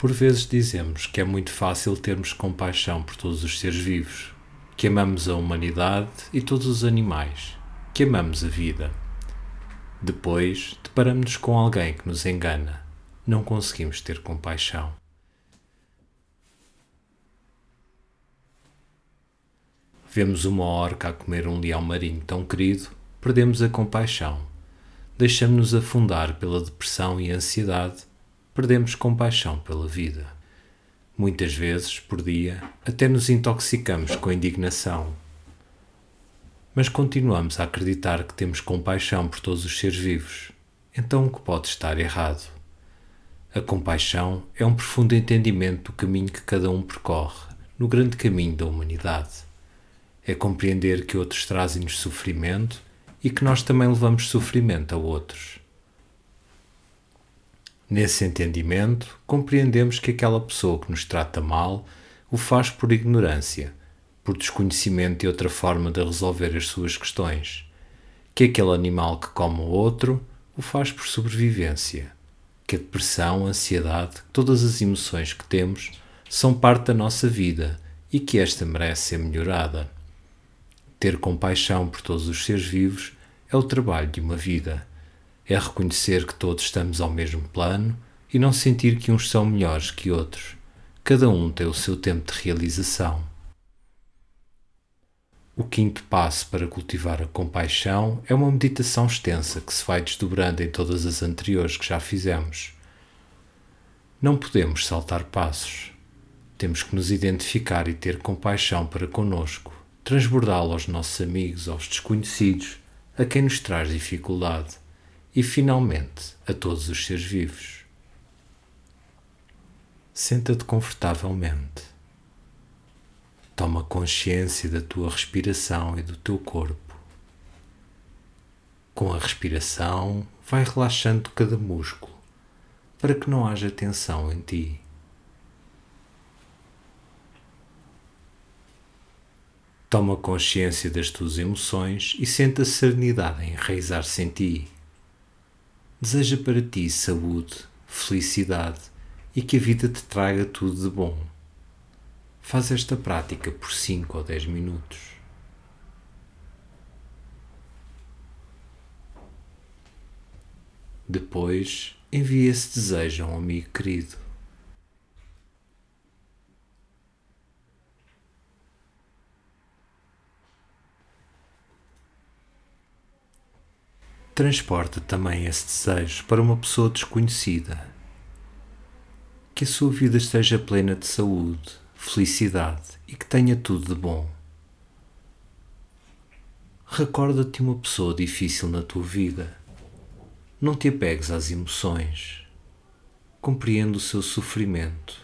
Por vezes dizemos que é muito fácil termos compaixão por todos os seres vivos, que amamos a humanidade e todos os animais, que amamos a vida. Depois, deparamos-nos com alguém que nos engana. Não conseguimos ter compaixão. Vemos uma orca a comer um leão marinho tão querido, perdemos a compaixão. Deixamos-nos afundar pela depressão e ansiedade, perdemos compaixão pela vida. Muitas vezes, por dia, até nos intoxicamos com indignação. Mas continuamos a acreditar que temos compaixão por todos os seres vivos. Então o que pode estar errado? A compaixão é um profundo entendimento do caminho que cada um percorre, no grande caminho da humanidade. É compreender que outros trazem-nos sofrimento e que nós também levamos sofrimento a outros. Nesse entendimento, compreendemos que aquela pessoa que nos trata mal o faz por ignorância, por desconhecimento de outra forma de resolver as suas questões, que aquele animal que come o outro o faz por sobrevivência, que a depressão, a ansiedade, todas as emoções que temos são parte da nossa vida e que esta merece ser melhorada. Ter compaixão por todos os seres vivos é o trabalho de uma vida é reconhecer que todos estamos ao mesmo plano e não sentir que uns são melhores que outros. Cada um tem o seu tempo de realização. O quinto passo para cultivar a compaixão é uma meditação extensa que se vai desdobrando em todas as anteriores que já fizemos. Não podemos saltar passos. Temos que nos identificar e ter compaixão para conosco, transbordá-lo aos nossos amigos, aos desconhecidos, a quem nos traz dificuldade e, finalmente, a todos os seres vivos. Senta-te confortavelmente. Toma consciência da tua respiração e do teu corpo. Com a respiração, vai relaxando cada músculo para que não haja tensão em ti. Toma consciência das tuas emoções e sente a serenidade enraizar-se em ti. Deseja para ti saúde, felicidade e que a vida te traga tudo de bom. Faz esta prática por 5 ou 10 minutos. Depois, envia esse desejo a um amigo querido. Transporta também esse desejo para uma pessoa desconhecida. Que a sua vida esteja plena de saúde, felicidade e que tenha tudo de bom. Recorda-te uma pessoa difícil na tua vida. Não te apegues às emoções. Compreende o seu sofrimento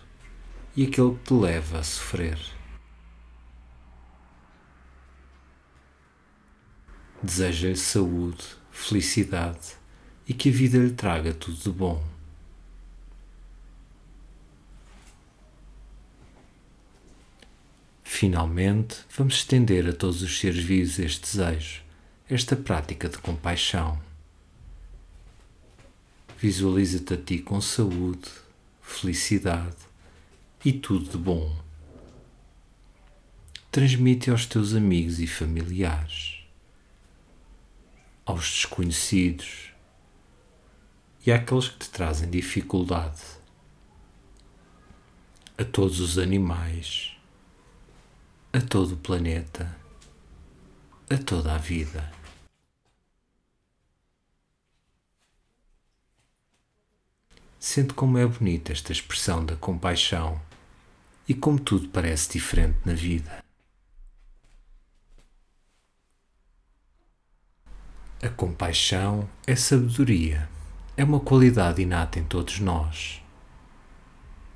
e aquele que te leva a sofrer. Deseja-lhe saúde, felicidade e que a vida lhe traga tudo de bom. Finalmente, vamos estender a todos os seres vivos este desejo, esta prática de compaixão. Visualiza-te a ti com saúde, felicidade e tudo de bom. Transmite aos teus amigos e familiares aos desconhecidos e àqueles que te trazem dificuldade, a todos os animais, a todo o planeta, a toda a vida. Sente como é bonita esta expressão da compaixão e como tudo parece diferente na vida. A compaixão é sabedoria, é uma qualidade inata em todos nós.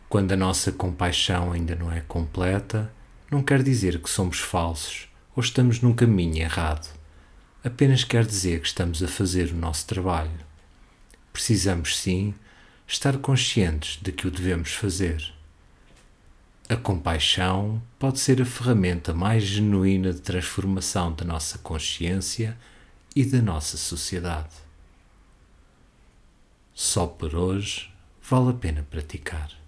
Quando a nossa compaixão ainda não é completa, não quer dizer que somos falsos ou estamos num caminho errado. Apenas quer dizer que estamos a fazer o nosso trabalho. Precisamos, sim, estar conscientes de que o devemos fazer. A compaixão pode ser a ferramenta mais genuína de transformação da nossa consciência e da nossa sociedade. Só por hoje vale a pena praticar.